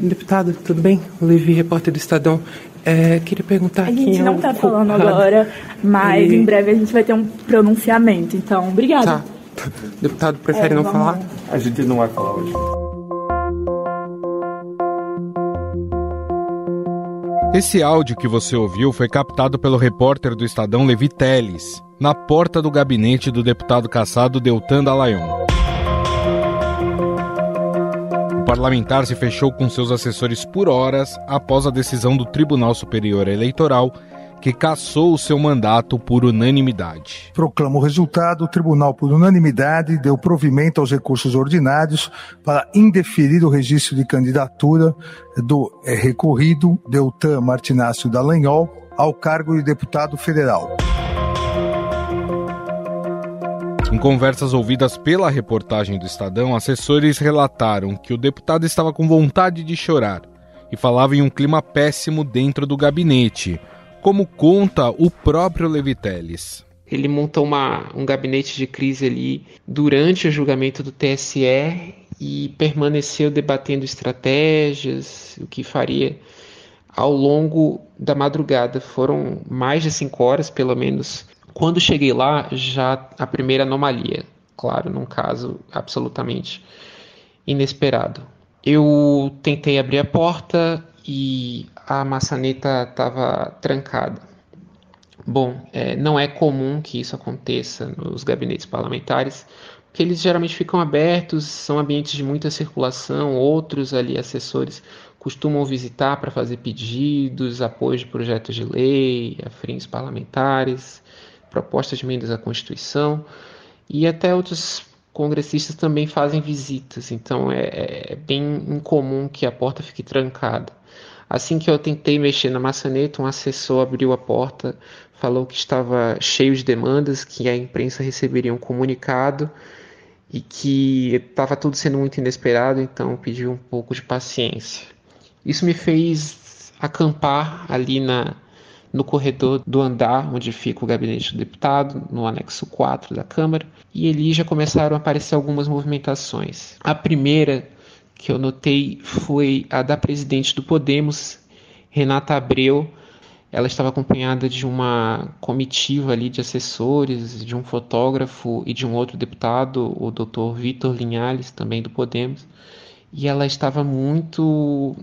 Deputado, tudo bem? Levi, repórter do Estadão. É, queria perguntar A gente não está falando agora, mas em breve a gente vai ter um pronunciamento. Então, obrigada. Tá. Deputado, prefere é, não falar? A gente não vai falar hoje. Esse áudio que você ouviu foi captado pelo repórter do Estadão Levi Teles, na porta do gabinete do deputado caçado Deltan Dallagnol. O parlamentar se fechou com seus assessores por horas após a decisão do Tribunal Superior Eleitoral que cassou o seu mandato por unanimidade. Proclama o resultado, o tribunal, por unanimidade, deu provimento aos recursos ordinários para indeferir o registro de candidatura do é, recorrido Deltan Martinácio Dallagnol ao cargo de deputado federal. Em conversas ouvidas pela reportagem do Estadão, assessores relataram que o deputado estava com vontade de chorar e falava em um clima péssimo dentro do gabinete, como conta o próprio Leviteles. Ele montou uma, um gabinete de crise ali durante o julgamento do TSE e permaneceu debatendo estratégias, o que faria ao longo da madrugada. Foram mais de cinco horas, pelo menos, quando cheguei lá, já a primeira anomalia, claro, num caso absolutamente inesperado. Eu tentei abrir a porta e a maçaneta estava trancada. Bom, é, não é comum que isso aconteça nos gabinetes parlamentares, porque eles geralmente ficam abertos, são ambientes de muita circulação, outros ali assessores costumam visitar para fazer pedidos, apoio de projetos de lei, afins parlamentares propostas de emendas à Constituição e até outros congressistas também fazem visitas, então é, é, bem incomum que a porta fique trancada. Assim que eu tentei mexer na maçaneta, um assessor abriu a porta, falou que estava cheio de demandas, que a imprensa receberia um comunicado e que estava tudo sendo muito inesperado, então pediu um pouco de paciência. Isso me fez acampar ali na, no corredor do andar onde fica o gabinete do deputado, no anexo 4 da Câmara, e ali já começaram a aparecer algumas movimentações. A primeira que eu notei foi a da presidente do Podemos, Renata Abreu. Ela estava acompanhada de uma comitiva ali de assessores, de um fotógrafo e de um outro deputado, o Dr. Vitor Linhares, também do Podemos. E ela estava muito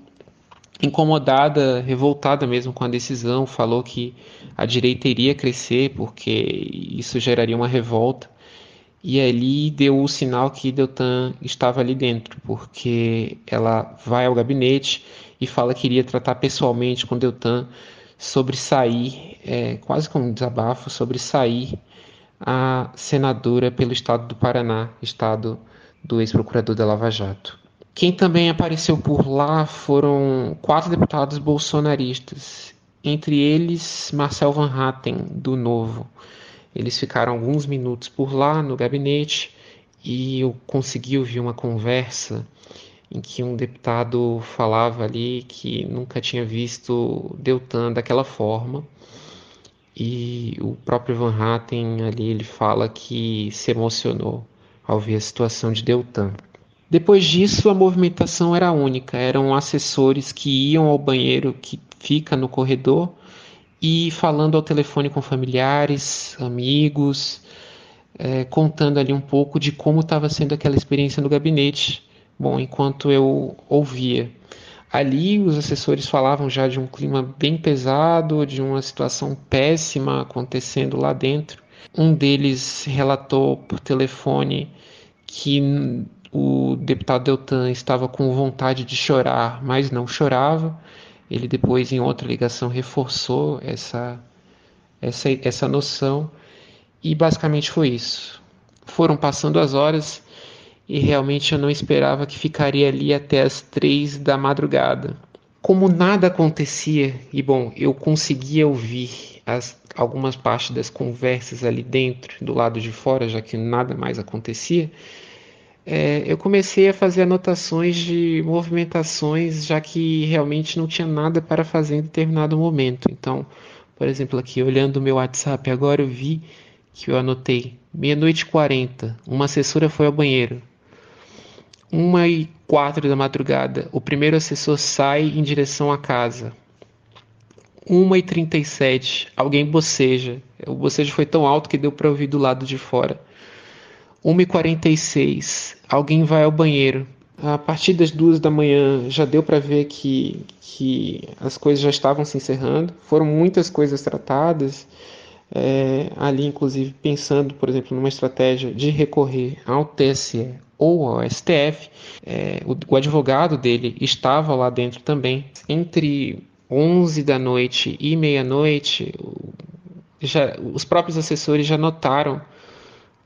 incomodada, revoltada mesmo com a decisão, falou que a direita iria crescer porque isso geraria uma revolta. E ali deu o sinal que Deltan estava ali dentro, porque ela vai ao gabinete e fala que iria tratar pessoalmente com Deltan sobre sair, é, quase como um desabafo, sobre sair a senadora pelo estado do Paraná, estado do ex-procurador da Lava Jato. Quem também apareceu por lá foram quatro deputados bolsonaristas, entre eles Marcel Van Hatten, do Novo. Eles ficaram alguns minutos por lá no gabinete e eu consegui ouvir uma conversa em que um deputado falava ali que nunca tinha visto Deltan daquela forma. E o próprio Van Hatten ali ele fala que se emocionou ao ver a situação de Deltan. Depois disso, a movimentação era única, eram assessores que iam ao banheiro que fica no corredor e falando ao telefone com familiares, amigos, é, contando ali um pouco de como estava sendo aquela experiência no gabinete. Bom, enquanto eu ouvia. Ali, os assessores falavam já de um clima bem pesado, de uma situação péssima acontecendo lá dentro. Um deles relatou por telefone que o deputado Deltan estava com vontade de chorar, mas não chorava. Ele depois, em outra ligação, reforçou essa, essa, essa noção. E basicamente foi isso. Foram passando as horas e realmente eu não esperava que ficaria ali até as três da madrugada. Como nada acontecia, e bom, eu conseguia ouvir as, algumas partes das conversas ali dentro, do lado de fora, já que nada mais acontecia, é, eu comecei a fazer anotações de movimentações, já que realmente não tinha nada para fazer em determinado momento. Então, por exemplo, aqui olhando o meu WhatsApp agora, eu vi que eu anotei meia-noite e 40, uma assessora foi ao banheiro. uma e quatro da madrugada, o primeiro assessor sai em direção à casa. 1h37, alguém boceja. O bocejo foi tão alto que deu para ouvir do lado de fora. 1h46, alguém vai ao banheiro. A partir das duas da manhã já deu para ver que, que as coisas já estavam se encerrando. Foram muitas coisas tratadas, é, ali inclusive pensando, por exemplo, numa estratégia de recorrer ao TSE ou ao STF. É, o, o advogado dele estava lá dentro também. Entre 11 da noite e meia-noite, os próprios assessores já notaram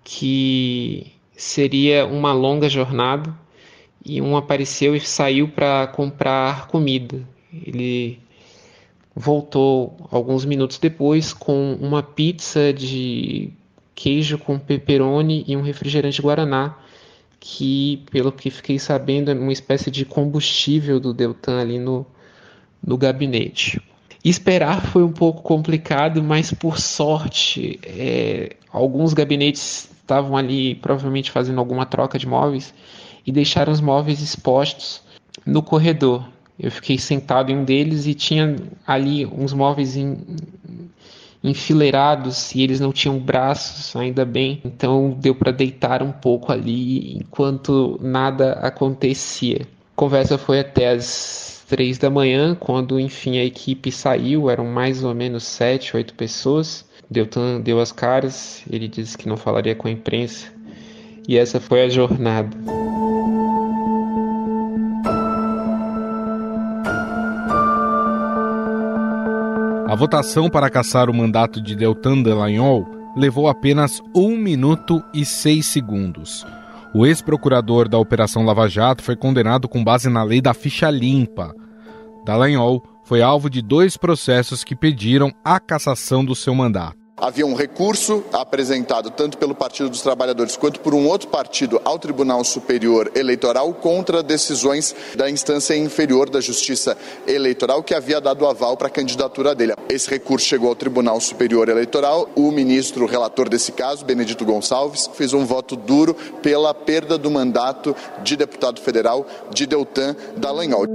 que seria uma longa jornada e um apareceu e saiu para comprar comida. Ele voltou alguns minutos depois com uma pizza de queijo com pepperoni e um refrigerante guaraná, que, pelo que fiquei sabendo, é uma espécie de combustível do Deltan ali no, no gabinete. Esperar foi um pouco complicado, mas por sorte, é, alguns gabinetes estavam ali provavelmente fazendo alguma troca de móveis e deixaram os móveis expostos no corredor. Eu fiquei sentado em um deles e tinha ali uns móveis em, enfileirados e eles não tinham braços, ainda bem. Então deu para deitar um pouco ali enquanto nada acontecia. A conversa foi até as três da manhã, quando enfim a equipe saiu, eram mais ou menos sete, oito pessoas. Deltan deu as caras, ele disse que não falaria com a imprensa. E essa foi a jornada. A votação para caçar o mandato de Deltan Dallagnol levou apenas 1 minuto e 6 segundos. O ex-procurador da Operação Lava Jato foi condenado com base na lei da ficha limpa. Dallagnol foi alvo de dois processos que pediram a cassação do seu mandato. Havia um recurso apresentado tanto pelo Partido dos Trabalhadores quanto por um outro partido ao Tribunal Superior Eleitoral contra decisões da instância inferior da Justiça Eleitoral que havia dado aval para a candidatura dele. Esse recurso chegou ao Tribunal Superior Eleitoral. O ministro relator desse caso, Benedito Gonçalves, fez um voto duro pela perda do mandato de deputado federal de Deltan Dallagnol.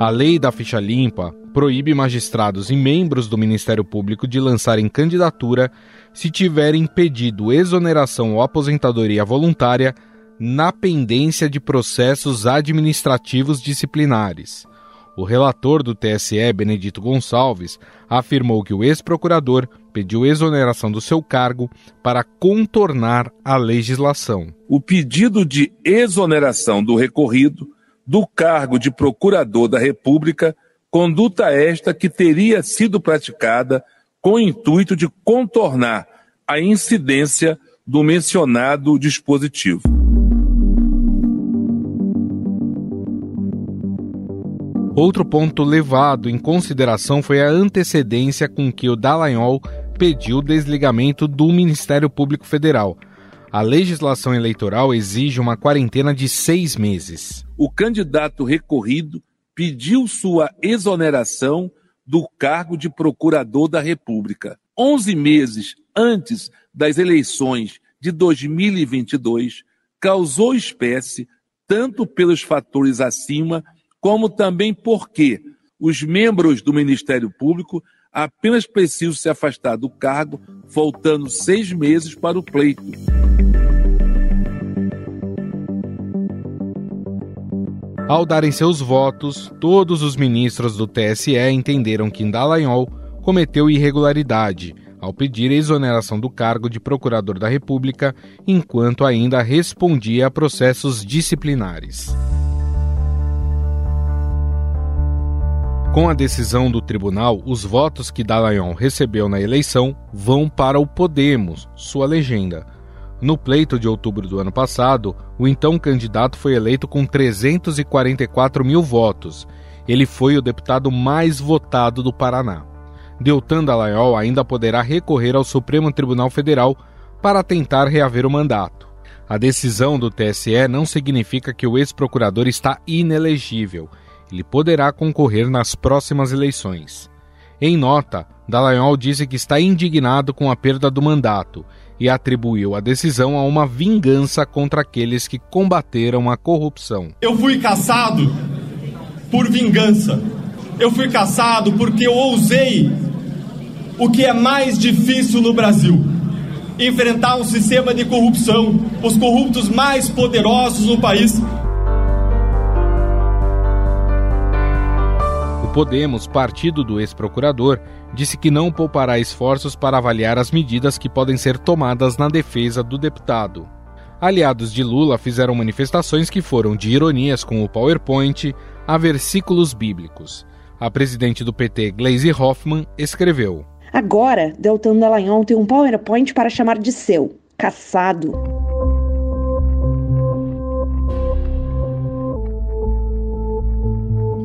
A lei da ficha limpa proíbe magistrados e membros do Ministério Público de lançarem candidatura se tiverem pedido exoneração ou aposentadoria voluntária na pendência de processos administrativos disciplinares. O relator do TSE, Benedito Gonçalves, afirmou que o ex-procurador pediu exoneração do seu cargo para contornar a legislação. O pedido de exoneração do recorrido do cargo de procurador da República, conduta esta que teria sido praticada com o intuito de contornar a incidência do mencionado dispositivo. Outro ponto levado em consideração foi a antecedência com que o Dallagnol pediu o desligamento do Ministério Público Federal. A legislação eleitoral exige uma quarentena de seis meses o candidato recorrido pediu sua exoneração do cargo de procurador da República. Onze meses antes das eleições de 2022, causou espécie tanto pelos fatores acima, como também porque os membros do Ministério Público apenas precisam se afastar do cargo, faltando seis meses para o pleito. Ao darem seus votos, todos os ministros do TSE entenderam que Dallagnol cometeu irregularidade ao pedir a exoneração do cargo de procurador da República, enquanto ainda respondia a processos disciplinares. Com a decisão do tribunal, os votos que Dallagnol recebeu na eleição vão para o Podemos, sua legenda. No pleito de outubro do ano passado, o então candidato foi eleito com 344 mil votos. Ele foi o deputado mais votado do Paraná. Deltan Dallagnol ainda poderá recorrer ao Supremo Tribunal Federal para tentar reaver o mandato. A decisão do TSE não significa que o ex-procurador está inelegível. Ele poderá concorrer nas próximas eleições. Em nota, Dallagnol disse que está indignado com a perda do mandato e atribuiu a decisão a uma vingança contra aqueles que combateram a corrupção. Eu fui caçado por vingança. Eu fui caçado porque eu ousei o que é mais difícil no Brasil: enfrentar um sistema de corrupção, os corruptos mais poderosos no país. O Podemos, partido do ex-procurador, disse que não poupará esforços para avaliar as medidas que podem ser tomadas na defesa do deputado. Aliados de Lula fizeram manifestações que foram de ironias com o PowerPoint a versículos bíblicos. A presidente do PT, Gleisi Hoffmann, escreveu: Agora, Deltan Dallagnol tem um PowerPoint para chamar de seu. Caçado.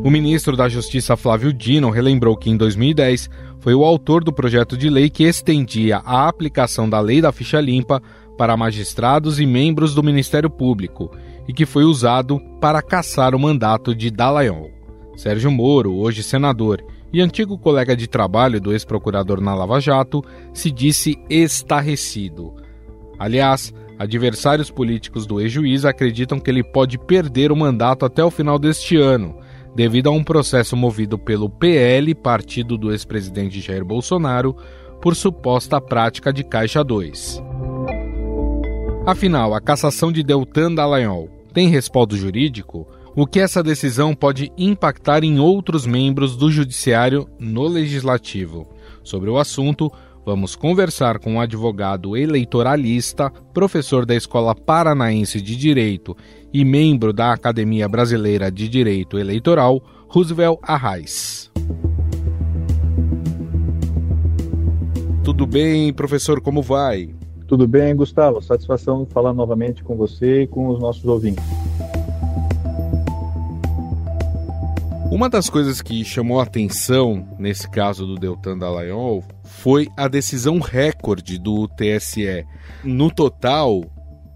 O ministro da Justiça Flávio Dino relembrou que em 2010 foi o autor do projeto de lei que estendia a aplicação da lei da ficha limpa para magistrados e membros do Ministério Público e que foi usado para caçar o mandato de Dallagnol. Sérgio Moro, hoje senador e antigo colega de trabalho do ex-procurador na Lava Jato, se disse estarrecido. Aliás, adversários políticos do ex-juiz acreditam que ele pode perder o mandato até o final deste ano devido a um processo movido pelo PL, partido do ex-presidente Jair Bolsonaro, por suposta prática de Caixa 2. Afinal, a cassação de Deltan Dallagnol tem respaldo jurídico? O que essa decisão pode impactar em outros membros do Judiciário no Legislativo? Sobre o assunto, vamos conversar com o advogado eleitoralista, professor da Escola Paranaense de Direito e membro da Academia Brasileira de Direito Eleitoral, Roosevelt Arraes. Tudo bem, professor, como vai? Tudo bem, Gustavo. Satisfação falar novamente com você e com os nossos ouvintes. Uma das coisas que chamou atenção nesse caso do Deltan Dallagnol foi a decisão recorde do TSE. No total,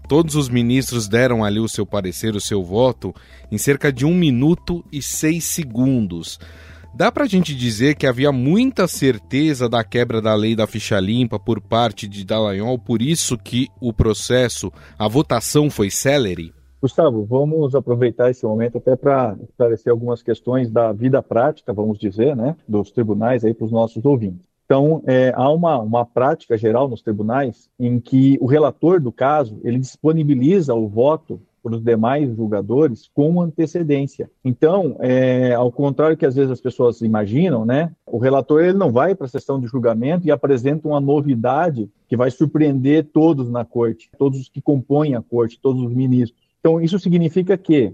todos os ministros deram ali o seu parecer, o seu voto, em cerca de um minuto e seis segundos. Dá para a gente dizer que havia muita certeza da quebra da lei da ficha limpa por parte de Dallagnol, por isso que o processo, a votação foi célere? Gustavo, vamos aproveitar esse momento até para esclarecer algumas questões da vida prática, vamos dizer, né, dos tribunais aí para os nossos ouvintes. Então, é, há uma, uma prática geral nos tribunais em que o relator do caso ele disponibiliza o voto para os demais julgadores com antecedência. Então, é, ao contrário que às vezes as pessoas imaginam, né, o relator ele não vai para a sessão de julgamento e apresenta uma novidade que vai surpreender todos na corte, todos os que compõem a corte, todos os ministros. Então, isso significa que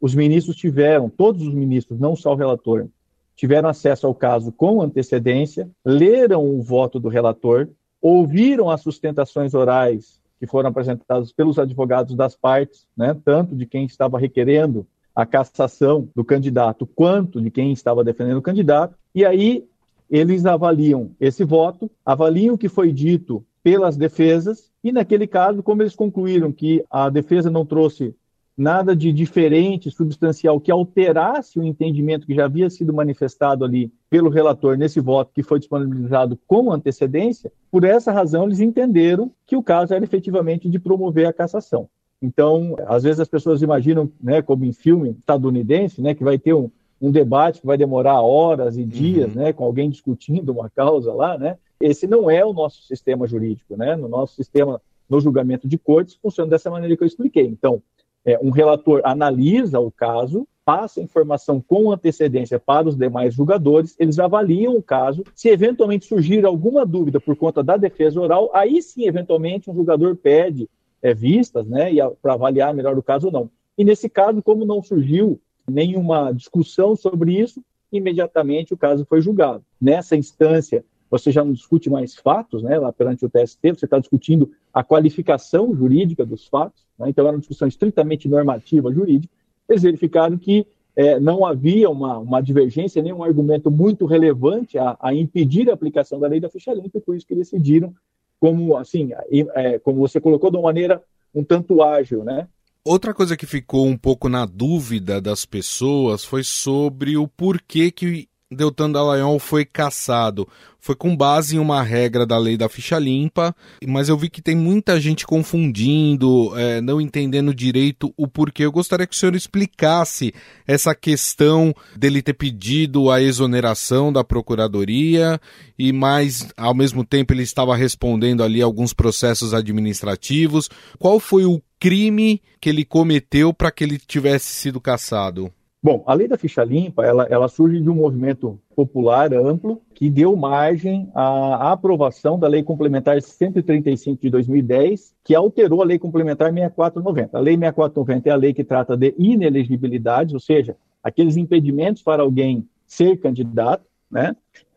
os ministros tiveram, todos os ministros, não só o relator, tiveram acesso ao caso com antecedência, leram o voto do relator, ouviram as sustentações orais que foram apresentadas pelos advogados das partes, né, tanto de quem estava requerendo a cassação do candidato quanto de quem estava defendendo o candidato, e aí eles avaliam esse voto, avaliam o que foi dito pelas defesas, e naquele caso, como eles concluíram que a defesa não trouxe nada de diferente, substancial, que alterasse o entendimento que já havia sido manifestado ali pelo relator nesse voto que foi disponibilizado com antecedência, por essa razão eles entenderam que o caso era efetivamente de promover a cassação. Então, às vezes as pessoas imaginam, né, como em filme estadunidense, né, que vai ter um, um debate que vai demorar horas e dias, uhum. né, com alguém discutindo uma causa lá, né? Esse não é o nosso sistema jurídico, né? No nosso sistema, no julgamento de cortes, funciona dessa maneira que eu expliquei. Então, é, um relator analisa o caso, passa a informação com antecedência para os demais julgadores, eles avaliam o caso. Se eventualmente surgir alguma dúvida por conta da defesa oral, aí sim, eventualmente, um julgador pede é, vistas né, para avaliar melhor o caso ou não. E nesse caso, como não surgiu nenhuma discussão sobre isso, imediatamente o caso foi julgado. Nessa instância, você já não discute mais fatos, né, lá perante o TST, você está discutindo a qualificação jurídica dos fatos, né, então era uma discussão estritamente normativa jurídica, eles verificaram que é, não havia uma, uma divergência, nenhum argumento muito relevante a, a, impedir a aplicação da lei da ficha limpa, e por isso que decidiram, como assim, é, como você colocou, de uma maneira um tanto ágil, né? Outra coisa que ficou um pouco na dúvida das pessoas foi sobre o porquê que Deltan Dallagnol foi cassado foi com base em uma regra da lei da ficha limpa, mas eu vi que tem muita gente confundindo, é, não entendendo direito o porquê. Eu gostaria que o senhor explicasse essa questão dele ter pedido a exoneração da procuradoria e mais, ao mesmo tempo, ele estava respondendo ali alguns processos administrativos. Qual foi o crime que ele cometeu para que ele tivesse sido cassado? Bom, a lei da ficha limpa, ela, ela surge de um movimento popular amplo que deu margem à aprovação da Lei Complementar 135 de 2010, que alterou a Lei Complementar 6490. A Lei 6490 é a lei que trata de inelegibilidades, ou seja, aqueles impedimentos para alguém ser candidato, né?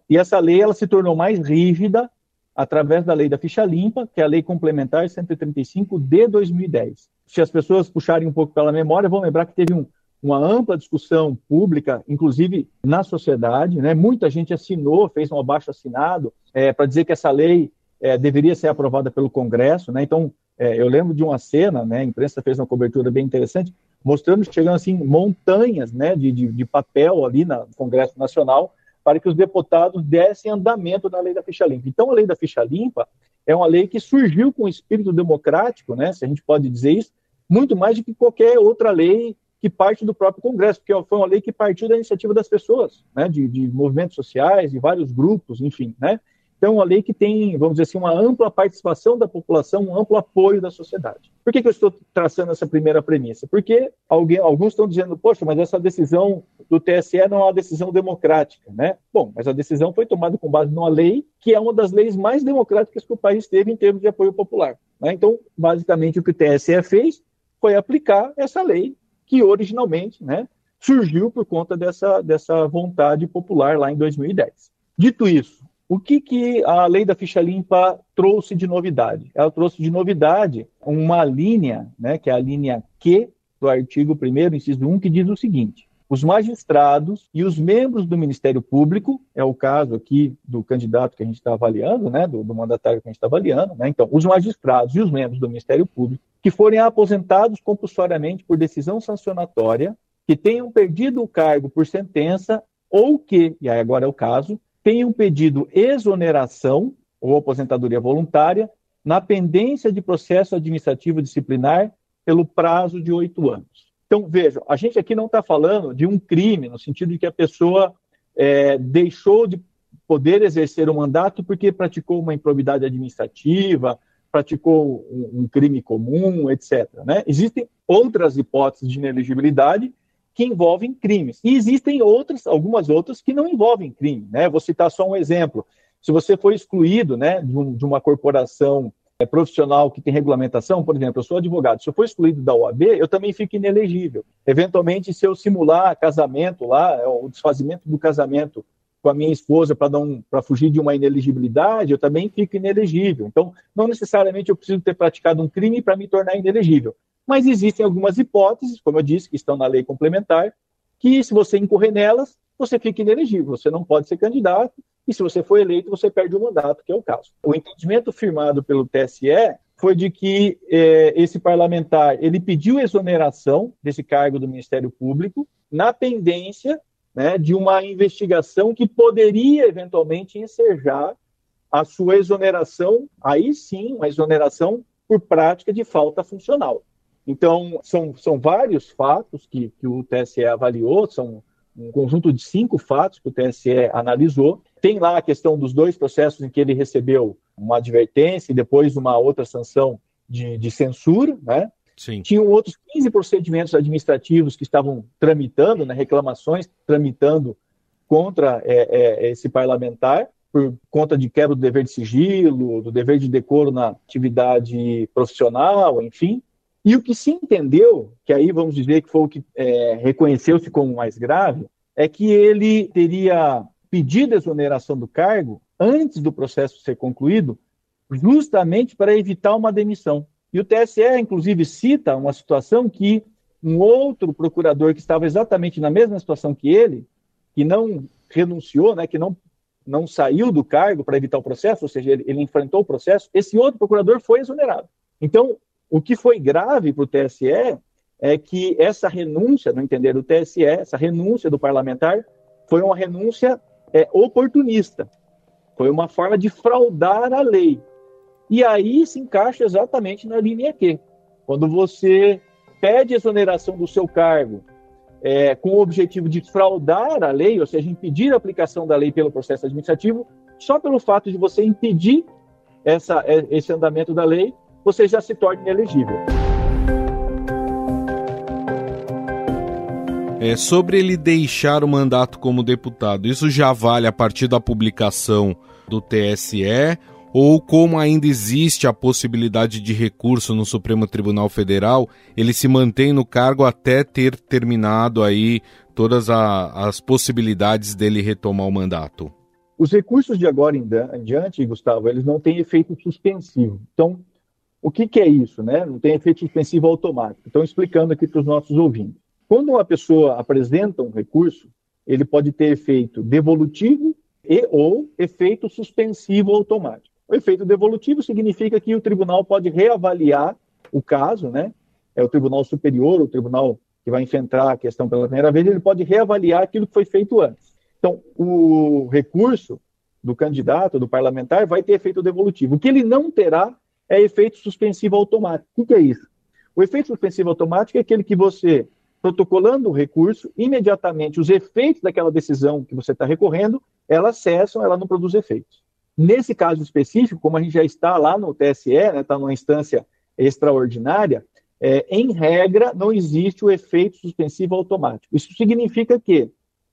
E essa lei ela se tornou mais rígida através da Lei da Ficha Limpa, que é a Lei Complementar 135 de 2010. Se as pessoas puxarem um pouco pela memória, vão lembrar que teve um uma ampla discussão pública, inclusive na sociedade, né? Muita gente assinou, fez um abaixo assinado é, para dizer que essa lei é, deveria ser aprovada pelo Congresso, né? Então, é, eu lembro de uma cena, né? A imprensa fez uma cobertura bem interessante, mostrando chegando assim montanhas, né? De, de, de papel ali no Congresso Nacional para que os deputados dessem andamento na lei da ficha limpa. Então, a lei da ficha limpa é uma lei que surgiu com espírito democrático, né? Se a gente pode dizer isso, muito mais do que qualquer outra lei que parte do próprio Congresso, porque foi uma lei que partiu da iniciativa das pessoas, né, de, de movimentos sociais, de vários grupos, enfim, né? Então, uma lei que tem, vamos dizer assim, uma ampla participação da população, um amplo apoio da sociedade. Por que, que eu estou traçando essa primeira premissa? Porque alguém, alguns estão dizendo, poxa, mas essa decisão do TSE não é uma decisão democrática, né? Bom, mas a decisão foi tomada com base numa lei que é uma das leis mais democráticas que o país teve em termos de apoio popular. Né? Então, basicamente, o que o TSE fez foi aplicar essa lei que originalmente né, surgiu por conta dessa, dessa vontade popular lá em 2010. Dito isso, o que, que a lei da ficha limpa trouxe de novidade? Ela trouxe de novidade uma linha, né, que é a linha Q do artigo 1 inciso 1, que diz o seguinte: os magistrados e os membros do Ministério Público, é o caso aqui do candidato que a gente está avaliando, né, do, do, mandatário que a gente está avaliando, né, então, os magistrados e os membros do Ministério Público que forem aposentados compulsoriamente por decisão sancionatória, que tenham perdido o cargo por sentença ou que, e aí agora é o caso, tenham pedido exoneração ou aposentadoria voluntária na pendência de processo administrativo disciplinar pelo prazo de oito anos. Então, vejam, a gente aqui não está falando de um crime, no sentido de que a pessoa é, deixou de poder exercer o mandato porque praticou uma improbidade administrativa, praticou um, um crime comum, etc. Né? Existem outras hipóteses de ineligibilidade que envolvem crimes. E existem outras, algumas outras que não envolvem crime. Né? Vou citar só um exemplo. Se você foi excluído né, de, um, de uma corporação é, profissional que tem regulamentação, por exemplo, eu sou advogado, se eu for excluído da OAB, eu também fico inelegível. Eventualmente, se eu simular casamento lá, é, o desfazimento do casamento com a minha esposa para fugir de uma inelegibilidade, eu também fico inelegível. Então, não necessariamente eu preciso ter praticado um crime para me tornar inelegível. Mas existem algumas hipóteses, como eu disse, que estão na lei complementar, que se você incorrer nelas, você fica inelegível, você não pode ser candidato, e se você for eleito, você perde o mandato, que é o caso. O entendimento firmado pelo TSE foi de que eh, esse parlamentar ele pediu exoneração desse cargo do Ministério Público na pendência né, de uma investigação que poderia eventualmente ensejar a sua exoneração, aí sim, uma exoneração por prática de falta funcional. Então, são, são vários fatos que, que o TSE avaliou, são um conjunto de cinco fatos que o TSE analisou. Tem lá a questão dos dois processos em que ele recebeu uma advertência e depois uma outra sanção de, de censura, né? Sim. Tinham outros 15 procedimentos administrativos que estavam tramitando, né, reclamações tramitando contra é, é, esse parlamentar, por conta de quebra do dever de sigilo, do dever de decoro na atividade profissional, enfim. E o que se entendeu, que aí vamos dizer que foi o que é, reconheceu-se como mais grave, é que ele teria pedido a exoneração do cargo antes do processo ser concluído, justamente para evitar uma demissão. E o TSE, inclusive, cita uma situação que um outro procurador que estava exatamente na mesma situação que ele, que não renunciou, né, que não, não saiu do cargo para evitar o processo, ou seja, ele, ele enfrentou o processo, esse outro procurador foi exonerado. Então, o que foi grave para o TSE é que essa renúncia, no entender do TSE, essa renúncia do parlamentar, foi uma renúncia é, oportunista, foi uma forma de fraudar a lei. E aí se encaixa exatamente na linha Q. Quando você pede exoneração do seu cargo é, com o objetivo de fraudar a lei, ou seja, impedir a aplicação da lei pelo processo administrativo, só pelo fato de você impedir essa, é, esse andamento da lei, você já se torna inelegível. É, sobre ele deixar o mandato como deputado, isso já vale a partir da publicação do TSE ou como ainda existe a possibilidade de recurso no Supremo Tribunal Federal, ele se mantém no cargo até ter terminado aí todas a, as possibilidades dele retomar o mandato? Os recursos de agora em diante, Gustavo, eles não têm efeito suspensivo. Então, o que, que é isso? Né? Não tem efeito suspensivo automático. Então, explicando aqui para os nossos ouvintes. Quando uma pessoa apresenta um recurso, ele pode ter efeito devolutivo e ou efeito suspensivo automático. O efeito devolutivo significa que o tribunal pode reavaliar o caso, né? É o tribunal superior, o tribunal que vai enfrentar a questão pela primeira vez, ele pode reavaliar aquilo que foi feito antes. Então, o recurso do candidato, do parlamentar, vai ter efeito devolutivo. O que ele não terá é efeito suspensivo automático. O que é isso? O efeito suspensivo automático é aquele que você, protocolando o recurso, imediatamente os efeitos daquela decisão que você está recorrendo, elas cessam, ela não produz efeitos. Nesse caso específico, como a gente já está lá no TSE, está né, tá numa instância extraordinária, é, em regra, não existe o efeito suspensivo automático. Isso significa que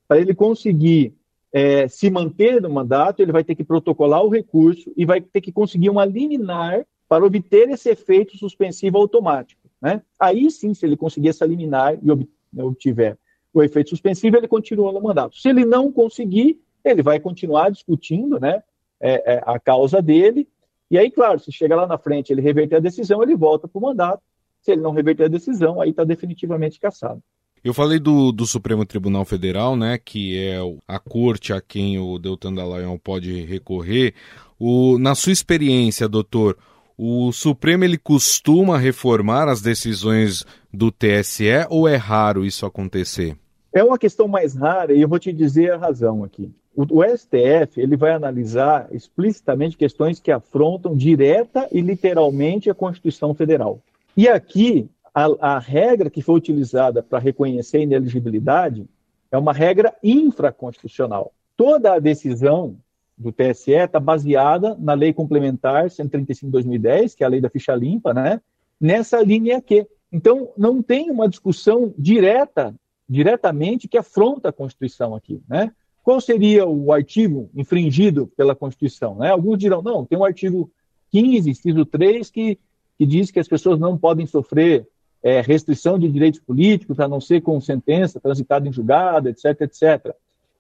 para ele conseguir é, se manter no mandato, ele vai ter que protocolar o recurso e vai ter que conseguir uma liminar para obter esse efeito suspensivo automático. Né? Aí sim, se ele conseguir essa liminar e obtiver o efeito suspensivo, ele continua no mandato. Se ele não conseguir, ele vai continuar discutindo né, é, é, a causa dele. E aí, claro, se chega lá na frente ele reverter a decisão, ele volta para o mandato. Se ele não reverter a decisão, aí está definitivamente cassado. Eu falei do, do Supremo Tribunal Federal, né, que é a corte a quem o Deltan Dallagnol pode recorrer. O, na sua experiência, doutor, o Supremo ele costuma reformar as decisões do TSE ou é raro isso acontecer? É uma questão mais rara e eu vou te dizer a razão aqui. O, o STF ele vai analisar explicitamente questões que afrontam direta e literalmente a Constituição Federal. E aqui a, a regra que foi utilizada para reconhecer a ineligibilidade é uma regra infraconstitucional. Toda a decisão do TSE está baseada na Lei Complementar 135/2010, que é a lei da ficha limpa, né? Nessa linha aqui. Então, não tem uma discussão direta, diretamente, que afronta a Constituição aqui, né? Qual seria o artigo infringido pela Constituição? Né? Alguns dirão, não, tem um artigo 15, inciso 3, que, que diz que as pessoas não podem sofrer é, restrição de direitos políticos, a não ser com sentença transitada em julgado, etc, etc.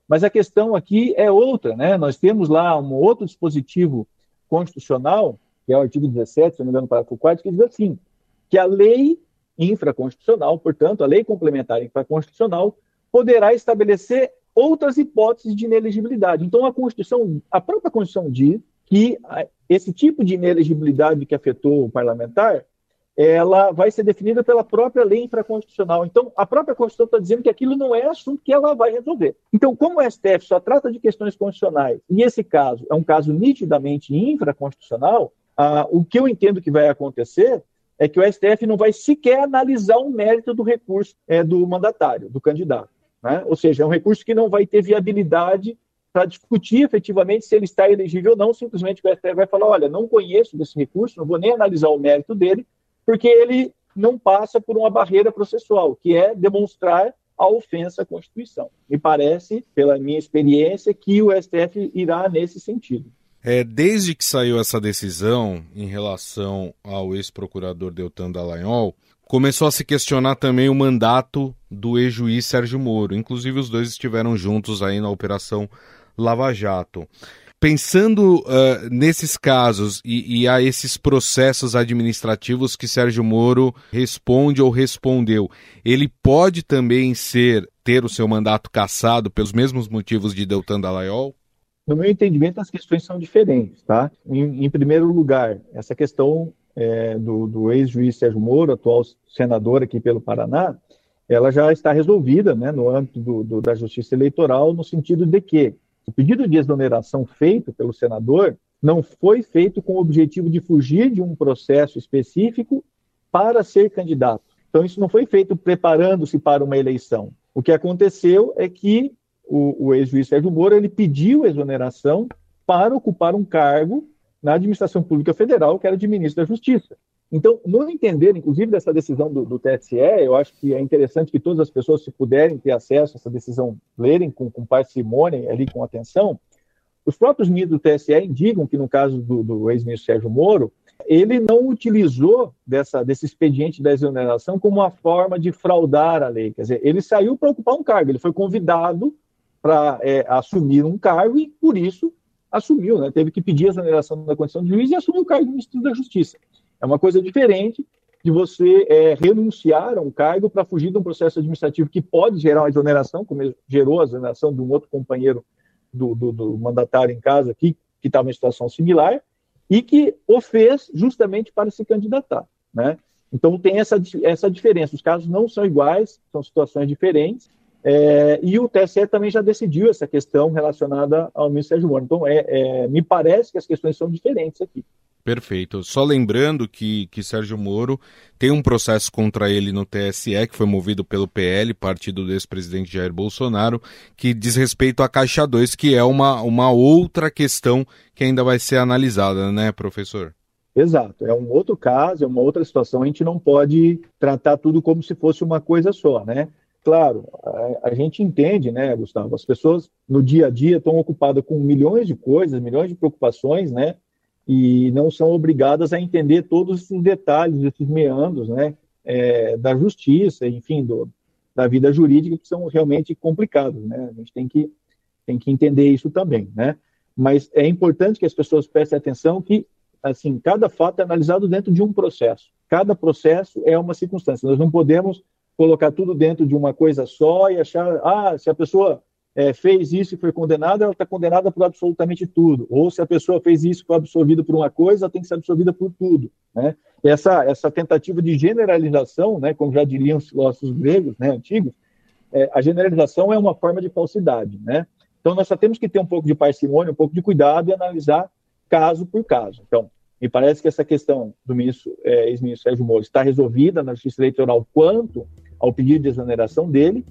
Mas a questão aqui é outra, né? Nós temos lá um outro dispositivo constitucional, que é o artigo 17, se não me engano, parágrafo 4, que diz assim, que a lei infraconstitucional, portanto, a lei complementar infraconstitucional, poderá estabelecer outras hipóteses de inelegibilidade. Então, a Constituição, a própria Constituição diz que esse tipo de inelegibilidade que afetou o parlamentar ela vai ser definida pela própria lei infraconstitucional. Então, a própria Constituição está dizendo que aquilo não é assunto que ela vai resolver. Então, como o STF só trata de questões constitucionais, e esse caso é um caso nitidamente infraconstitucional, ah, o que eu entendo que vai acontecer é que o STF não vai sequer analisar o mérito do recurso é, do mandatário, do candidato. Né? Ou seja, é um recurso que não vai ter viabilidade para discutir efetivamente se ele está elegível ou não, simplesmente o STF vai falar, olha, não conheço desse recurso, não vou nem analisar o mérito dele, porque ele não passa por uma barreira processual, que é demonstrar a ofensa à Constituição. Me parece, pela minha experiência, que o STF irá nesse sentido. É, desde que saiu essa decisão em relação ao ex-procurador Deltan Dallagnol, começou a se questionar também o mandato do ex-juiz Sérgio Moro. Inclusive, os dois estiveram juntos aí na Operação Lava Jato pensando uh, nesses casos e, e, a esses processos administrativos que Sérgio Moro responde ou respondeu, ele pode também ser ter o seu mandato cassado pelos mesmos motivos de Deltan Dallagnol? No meu entendimento, as questões são diferentes, tá? Em, em primeiro lugar, essa questão é, do, do ex-juiz Sérgio Moro, atual senador aqui pelo Paraná, ela já está resolvida né, no âmbito do, do, da Justiça Eleitoral, no sentido de que o pedido de exoneração feito pelo senador não foi feito com o objetivo de fugir de um processo específico para ser candidato. Então, isso não foi feito preparando-se para uma eleição. O que aconteceu é que o, o ex-juiz Sérgio Moro ele pediu exoneração para ocupar um cargo na administração pública federal, que era de ministro da Justiça. Então, no entender, inclusive, dessa decisão do, do, TSE, eu acho que é interessante que todas as pessoas, se puderem ter acesso a essa decisão, lerem com, com parcimônia, ali com atenção. Os próprios ministros do TSE indicam que, no caso do, do ex-ministro Sérgio Moro, ele não utilizou dessa, desse expediente da exoneração como uma forma de fraudar a lei. Quer dizer, ele saiu para ocupar um cargo, ele foi convidado para é, assumir um cargo e, por isso, assumiu, né? teve que pedir a exoneração da condição de juiz e assumiu o cargo de ministro da Justiça. É uma coisa diferente de você é, renunciar a um cargo para fugir de um processo administrativo que pode gerar uma exoneração, como gerou a exoneração de um outro companheiro do, do, do mandatário em casa aqui, que estava em situação similar, e que o fez justamente para se candidatar. Né? Então tem essa, essa diferença. Os casos não são iguais, são situações diferentes, é, e o TSE também já decidiu essa questão relacionada ao ministro Sérgio Moro. Então, é, é, me parece que as questões são diferentes aqui. Perfeito. Só lembrando que, que Sérgio Moro tem um processo contra ele no TSE, que foi movido pelo PL, partido do ex-presidente Jair Bolsonaro, que diz respeito à Caixa 2, que é uma, uma outra questão que ainda vai ser analisada, né, professor? Exato, é um outro caso, é uma outra situação. A gente não pode tratar tudo como se fosse uma coisa só, né? Claro, a, a, gente entende, né, Gustavo? As pessoas no dia a dia estão ocupadas com milhões de coisas, milhões de preocupações, né? E não são obrigadas a entender todos esses detalhes, esses meandros, né? É, da justiça, enfim, do, da vida jurídica, que são realmente complicados, né? A gente tem que, tem que entender isso também, né? Mas é importante que as pessoas prestem atenção que, assim, cada fato é analisado dentro de um processo. Cada processo é uma circunstância. Nós não podemos colocar tudo dentro de uma coisa só e achar, ah, se a pessoa é, fez isso e foi condenada, ela está condenada por absolutamente tudo. Ou se a pessoa fez isso e foi absorvida por uma coisa, ela tem que ser absorvida por tudo. Né? Essa, essa tentativa de generalização, né, como já diriam os filósofos gregos né, antigos, é, a generalização é uma forma de falsidade. Né? Então, nós só temos que ter um pouco de parcimônia, um pouco de cuidado e analisar caso por caso. Então, me parece que essa questão do ministro, é, ex-ministro Sérgio Moro está resolvida na Justiça Eleitoral quanto ao pedido de exoneração dele.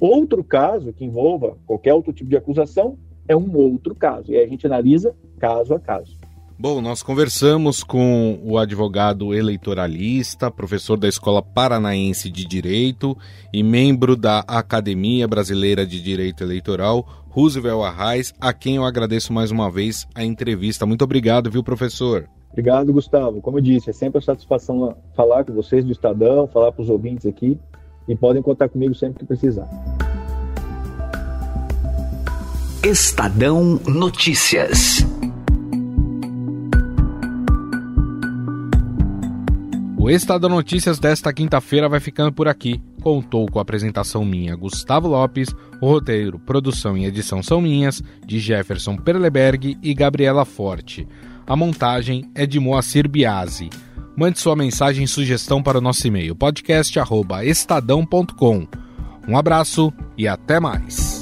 Outro caso que envolva qualquer outro tipo de acusação é um outro caso. E aí a gente analisa caso a caso. Bom, nós conversamos com o advogado eleitoralista, professor da Escola Paranaense de Direito e membro da Academia Brasileira de Direito Eleitoral, Roosevelt Arraes, a quem eu agradeço mais uma vez a entrevista. Muito obrigado, viu, professor? Obrigado, Gustavo. Como eu disse, é sempre uma satisfação falar com vocês do Estadão, falar para os ouvintes aqui e podem contar comigo sempre que precisar. Estadão Notícias. O Estadão Notícias desta quinta-feira vai ficando por aqui. Contou com a apresentação minha, Gustavo Lopes, o roteiro, produção e edição são minhas, de Jefferson Perleberg e Gabriela Forte. A montagem é de Moacir Biasi. Mande sua mensagem e sugestão para o nosso e-mail podcast@estadão.com. Um abraço e até mais.